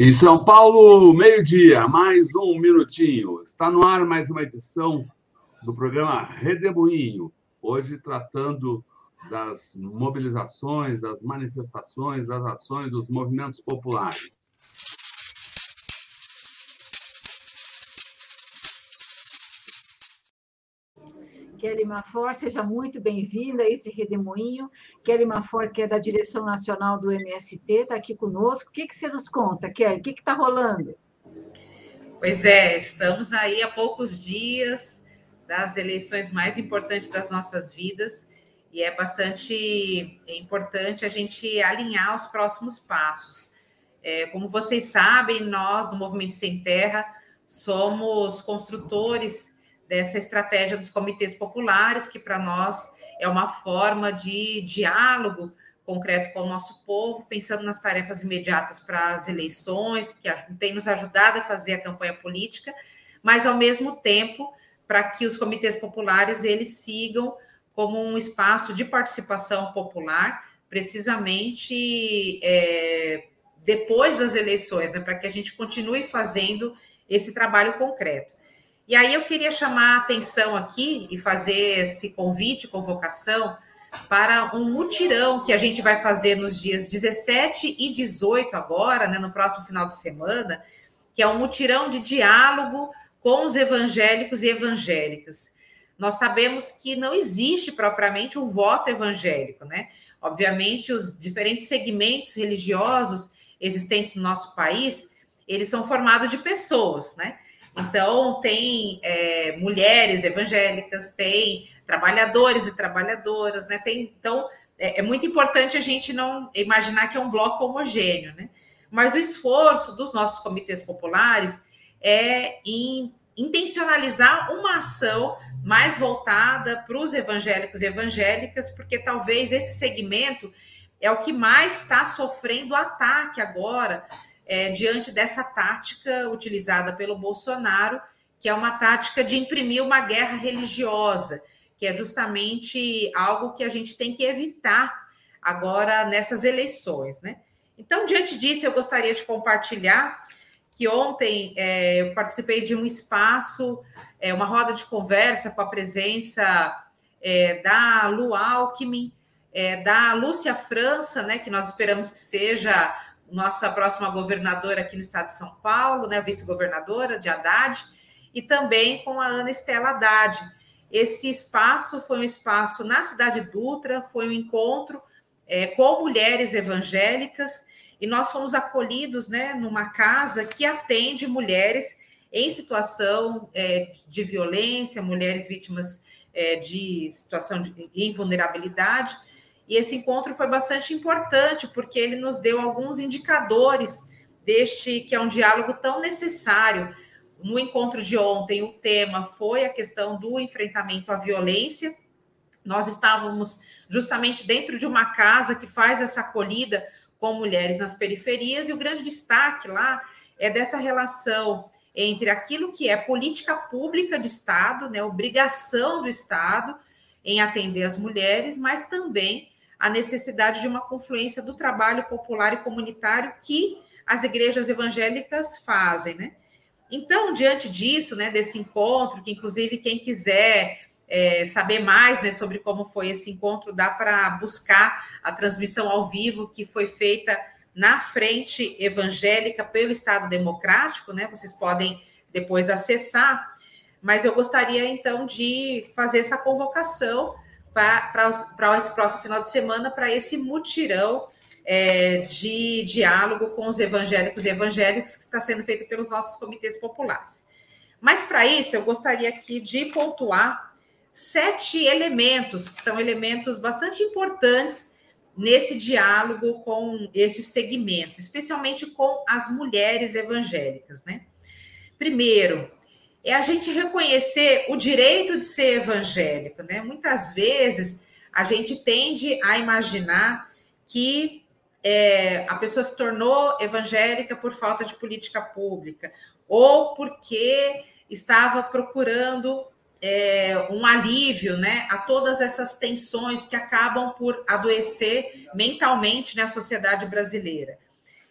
Em São Paulo, meio-dia, mais um minutinho. Está no ar mais uma edição do programa Redemoinho. Hoje tratando das mobilizações, das manifestações, das ações dos movimentos populares. Kelly Mafor, seja muito bem-vinda a esse redemoinho. Kelly Mafor, que é da direção nacional do MST, está aqui conosco. O que, que você nos conta, Kelly? O que está rolando? Pois é, estamos aí há poucos dias das eleições mais importantes das nossas vidas e é bastante importante a gente alinhar os próximos passos. É, como vocês sabem, nós do Movimento Sem Terra somos construtores dessa estratégia dos comitês populares, que para nós é uma forma de diálogo concreto com o nosso povo, pensando nas tarefas imediatas para as eleições, que tem nos ajudado a fazer a campanha política, mas ao mesmo tempo para que os comitês populares eles sigam como um espaço de participação popular, precisamente é, depois das eleições, né, para que a gente continue fazendo esse trabalho concreto. E aí eu queria chamar a atenção aqui e fazer esse convite, convocação, para um mutirão que a gente vai fazer nos dias 17 e 18 agora, né, no próximo final de semana, que é um mutirão de diálogo com os evangélicos e evangélicas. Nós sabemos que não existe propriamente um voto evangélico, né? Obviamente, os diferentes segmentos religiosos existentes no nosso país, eles são formados de pessoas, né? Então, tem é, mulheres evangélicas, tem trabalhadores e trabalhadoras, né? Tem, então, é, é, muito importante a gente não imaginar que é um bloco homogêneo, né? Mas o esforço dos nossos comitês populares é em intencionalizar uma ação mais voltada para os evangélicos e evangélicas, porque talvez esse segmento é o que mais está sofrendo ataque agora é, diante dessa tática utilizada pelo Bolsonaro, que é uma tática de imprimir uma guerra religiosa, que é justamente algo que a gente tem que evitar agora nessas eleições, né? Então, diante disso, eu gostaria de compartilhar que ontem é, eu participei de um espaço, é, uma roda de conversa com a presença é, da Lu Alckmin, é, da Lúcia França, né, que nós esperamos que seja nossa próxima governadora aqui no estado de São Paulo, né, vice-governadora de Haddad, e também com a Ana Estela Haddad. Esse espaço foi um espaço na cidade Dutra, foi um encontro é, com mulheres evangélicas, e nós fomos acolhidos né, numa casa que atende mulheres em situação é, de violência, mulheres vítimas é, de situação de invulnerabilidade, e esse encontro foi bastante importante, porque ele nos deu alguns indicadores deste que é um diálogo tão necessário. No encontro de ontem, o tema foi a questão do enfrentamento à violência. Nós estávamos justamente dentro de uma casa que faz essa acolhida com mulheres nas periferias, e o grande destaque lá é dessa relação entre aquilo que é política pública de Estado, né, obrigação do Estado em atender as mulheres, mas também a necessidade de uma confluência do trabalho popular e comunitário que as igrejas evangélicas fazem, né? Então, diante disso, né, desse encontro, que inclusive quem quiser é, saber mais né, sobre como foi esse encontro, dá para buscar a transmissão ao vivo que foi feita na frente evangélica pelo Estado Democrático, né? Vocês podem depois acessar, mas eu gostaria então de fazer essa convocação para esse próximo final de semana, para esse mutirão é, de diálogo com os evangélicos e evangélicas que está sendo feito pelos nossos comitês populares. Mas para isso, eu gostaria aqui de pontuar sete elementos, que são elementos bastante importantes nesse diálogo com esse segmento, especialmente com as mulheres evangélicas, né? Primeiro, é a gente reconhecer o direito de ser evangélico, né? Muitas vezes a gente tende a imaginar que é, a pessoa se tornou evangélica por falta de política pública ou porque estava procurando é, um alívio né, a todas essas tensões que acabam por adoecer mentalmente na né, sociedade brasileira.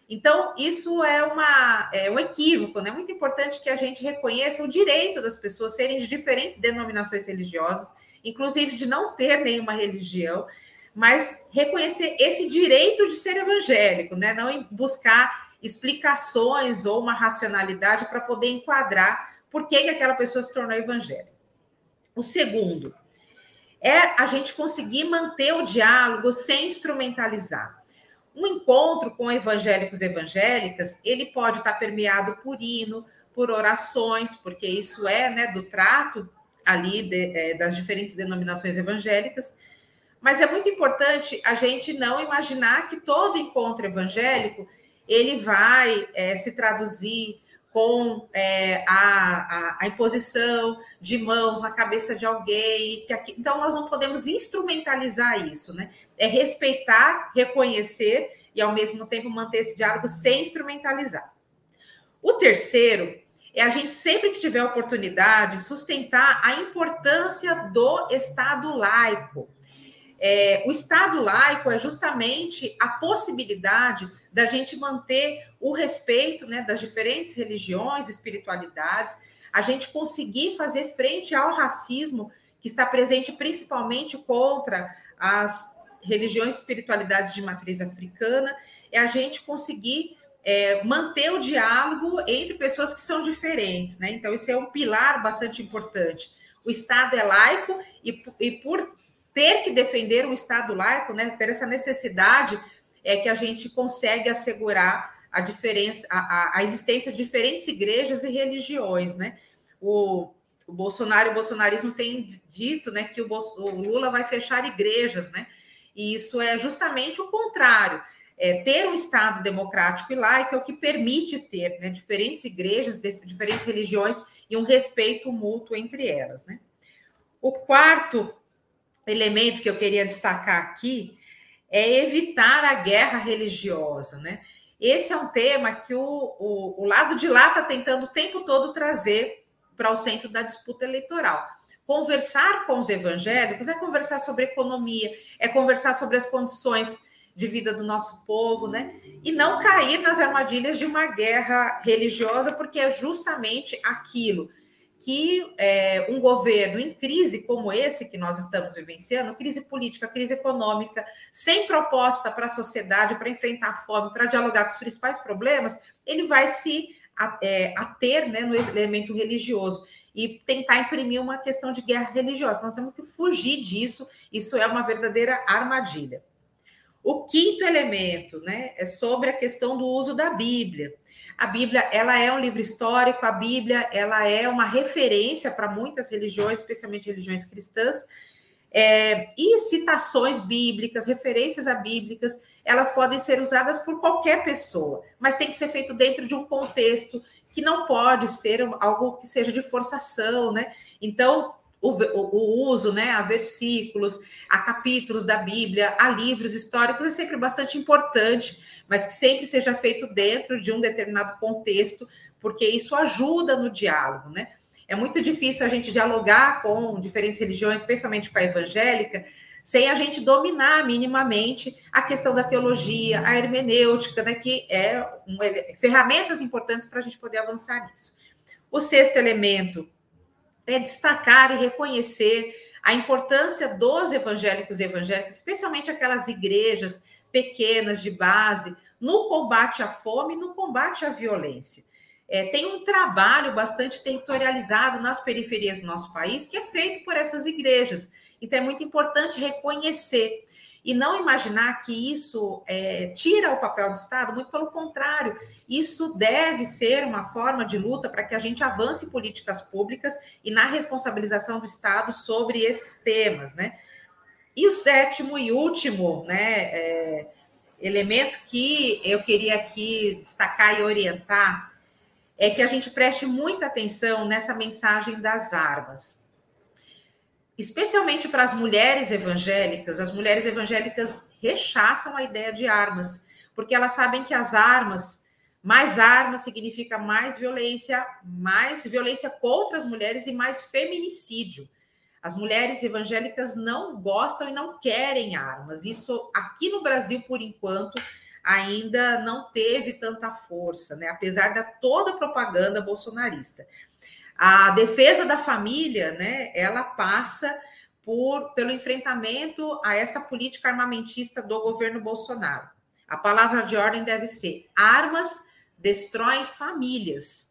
Então, isso é, uma, é um equívoco, né? É muito importante que a gente reconheça o direito das pessoas serem de diferentes denominações religiosas, inclusive de não ter nenhuma religião, mas reconhecer esse direito de ser evangélico, né? Não buscar explicações ou uma racionalidade para poder enquadrar por que, que aquela pessoa se tornou evangélica. O segundo é a gente conseguir manter o diálogo sem instrumentalizar. Um encontro com evangélicos e evangélicas, ele pode estar permeado por hino, por orações, porque isso é né, do trato ali de, é, das diferentes denominações evangélicas. Mas é muito importante a gente não imaginar que todo encontro evangélico ele vai é, se traduzir com é, a, a, a, imposição de mãos na cabeça de alguém. Que aqui, então, nós não podemos instrumentalizar isso, né? É respeitar, reconhecer e, ao mesmo tempo, manter esse diálogo sem instrumentalizar. O terceiro é a gente, sempre que tiver oportunidade, sustentar a importância do Estado laico. É, o Estado laico é justamente a possibilidade da gente manter o respeito né, das diferentes religiões, espiritualidades, a gente conseguir fazer frente ao racismo que está presente principalmente contra as religiões e espiritualidades de matriz africana, é a gente conseguir é, manter o diálogo entre pessoas que são diferentes, né? Então, isso é um pilar bastante importante. O Estado é laico e, e por ter que defender um Estado laico, né, ter essa necessidade, é que a gente consegue assegurar a diferença, a, a existência de diferentes igrejas e religiões, né? O, o Bolsonaro e o bolsonarismo têm dito, né, que o, o Lula vai fechar igrejas, né? E isso é justamente o contrário. É, ter um Estado democrático e laico é o que permite ter né, diferentes igrejas, de, diferentes religiões e um respeito mútuo entre elas. Né? O quarto elemento que eu queria destacar aqui é evitar a guerra religiosa. Né? Esse é um tema que o, o, o lado de lá está tentando o tempo todo trazer para o centro da disputa eleitoral. Conversar com os evangélicos é conversar sobre economia, é conversar sobre as condições de vida do nosso povo, né? E não cair nas armadilhas de uma guerra religiosa, porque é justamente aquilo que é, um governo em crise como esse que nós estamos vivenciando, crise política, crise econômica, sem proposta para a sociedade, para enfrentar a fome, para dialogar com os principais problemas, ele vai se é, ater né, no elemento religioso e tentar imprimir uma questão de guerra religiosa. Nós temos que fugir disso, isso é uma verdadeira armadilha. O quinto elemento, né, é sobre a questão do uso da Bíblia. A Bíblia, ela é um livro histórico, a Bíblia, ela é uma referência para muitas religiões, especialmente religiões cristãs, é, e citações bíblicas, referências a bíblicas, elas podem ser usadas por qualquer pessoa, mas tem que ser feito dentro de um contexto que não pode ser algo que seja de forçação, né? Então, o, o, uso né, a versículos, a capítulos da Bíblia, a livros históricos é sempre bastante importante, mas que sempre seja feito dentro de um determinado contexto, porque isso ajuda no diálogo, né? É muito difícil a gente dialogar com diferentes religiões, especialmente com a evangélica, sem a gente dominar minimamente a questão da teologia, a hermenêutica, né, que é um, ferramentas importantes para a gente poder avançar nisso. O sexto elemento é destacar e reconhecer a importância dos evangélicos e evangélicas, especialmente aquelas igrejas pequenas de base, no combate à fome no combate à violência. É, tem um trabalho bastante territorializado nas periferias do nosso país que é feito por essas igrejas. Então, é muito importante reconhecer e não imaginar que isso é, tira o papel do Estado, muito pelo contrário, isso deve ser uma forma de luta para que a gente avance políticas públicas e na responsabilização do Estado sobre esses temas, né? E o sétimo e último, né, é, elemento que eu queria aqui destacar e orientar é que a gente preste muita atenção nessa mensagem das armas especialmente para as mulheres evangélicas, as mulheres evangélicas rechaçam a ideia de armas, porque elas sabem que as armas, mais armas significa mais violência, mais violência contra as mulheres e mais feminicídio. As mulheres evangélicas não gostam e não querem armas. Isso aqui no Brasil, por enquanto, ainda não teve tanta força, né? apesar da toda a propaganda bolsonarista. A defesa da família, né, ela passa por, pelo enfrentamento a esta política armamentista do governo Bolsonaro. A palavra de ordem deve ser: armas destroem famílias.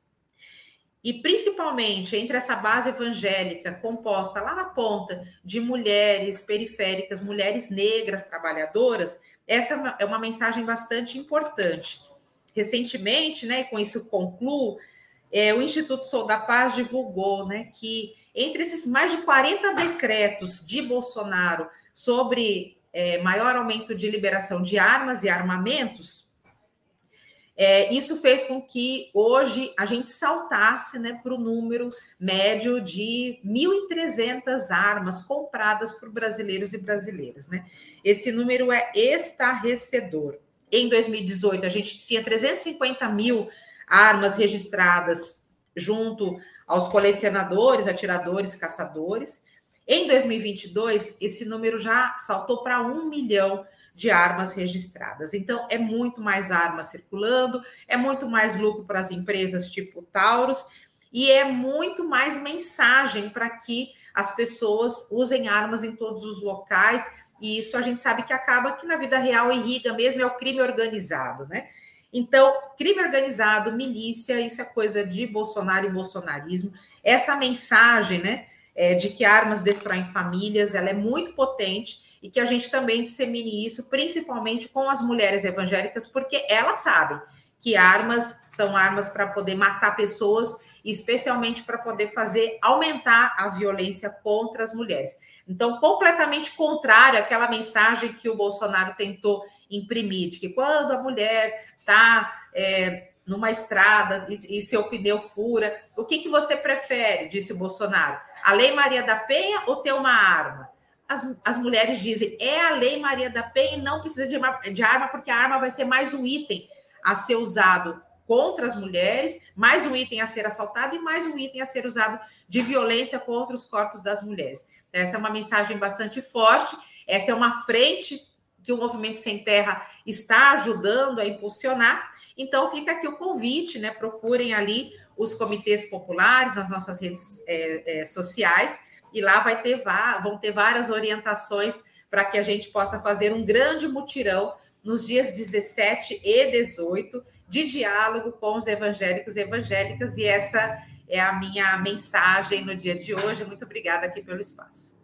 E principalmente entre essa base evangélica composta lá na ponta de mulheres periféricas, mulheres negras trabalhadoras, essa é uma mensagem bastante importante. Recentemente, né, e com isso concluo, é, o Instituto Sou da Paz divulgou né, que entre esses mais de 40 decretos de Bolsonaro sobre é, maior aumento de liberação de armas e armamentos, é, isso fez com que hoje a gente saltasse né, para o número médio de 1.300 armas compradas por brasileiros e brasileiras. Né? Esse número é estarrecedor. Em 2018, a gente tinha 350 mil armas registradas junto aos colecionadores, atiradores, caçadores. Em 2022, esse número já saltou para um milhão de armas registradas. Então, é muito mais armas circulando, é muito mais lucro para as empresas tipo Taurus e é muito mais mensagem para que as pessoas usem armas em todos os locais. E isso a gente sabe que acaba que na vida real irriga mesmo, é o crime organizado, né? Então, crime organizado, milícia, isso é coisa de Bolsonaro e bolsonarismo. Essa mensagem, né, é, de que armas destroem famílias, ela é muito potente e que a gente também dissemine isso, principalmente com as mulheres evangélicas, porque elas sabem que armas são armas para poder matar pessoas, especialmente para poder fazer aumentar a violência contra as mulheres. Então, completamente contrário àquela mensagem que o Bolsonaro tentou imprimir, de que quando a mulher está é, numa estrada e, e, seu pneu fura, o que, que você prefere? Disse o Bolsonaro. A Lei Maria da Penha ou ter uma arma? as, as mulheres dizem é a Lei Maria da Penha e não precisa de, de arma, porque a arma vai ser mais um item a ser usado contra as mulheres, mais um item a ser assaltado e mais um item a ser usado de violência contra os corpos das mulheres. Então, essa é uma mensagem bastante forte, essa é uma frente que o Movimento Sem Terra está ajudando a impulsionar. Então, fica aqui o convite, né? Procurem ali os comitês populares nas nossas redes é, é, sociais e lá vai ter, vão ter várias orientações para que a gente possa fazer um grande mutirão nos dias 17 e 18 de diálogo com os evangélicos e evangélicas, e essa é a minha mensagem no dia de hoje. Muito obrigada aqui pelo espaço.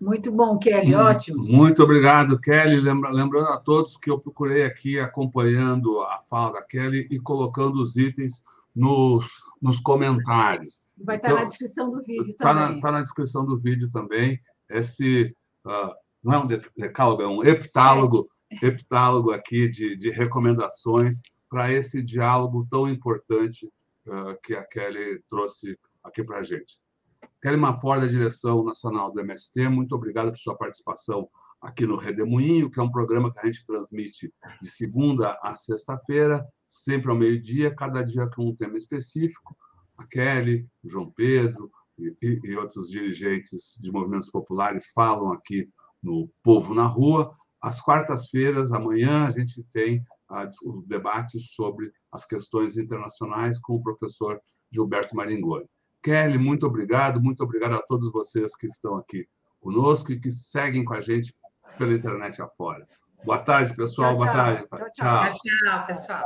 Muito bom, Kelly, ótimo. Muito obrigado, Kelly. Lembra, lembrando a todos que eu procurei aqui acompanhando a fala da Kelly e colocando os itens nos, nos comentários. Vai estar então, na descrição do vídeo tá também. Está na, descrição do vídeo também. Esse uh, não é um decálogo, é um heptálogo, heptálogo aqui de, de recomendações para esse diálogo tão importante uh, que a Kelly trouxe aqui para a gente. Kelly Mafor, da direção nacional do MST, muito obrigado por sua participação aqui no Redemoinho, que é um programa que a gente transmite de segunda a sexta-feira, sempre ao meio-dia, cada dia com um tema específico a Kelly, o João Pedro e, e, outros dirigentes de movimentos populares falam aqui no Povo na Rua. Às quartas-feiras, amanhã, a gente tem o debate sobre as questões internacionais com o professor Gilberto Maringoni. Kelly, muito obrigado, muito obrigado a todos vocês que estão aqui conosco e que seguem com a gente pela internet afora. Boa tarde, pessoal. Tchau, Boa tarde. Tchau, tchau. tchau, tchau pessoal.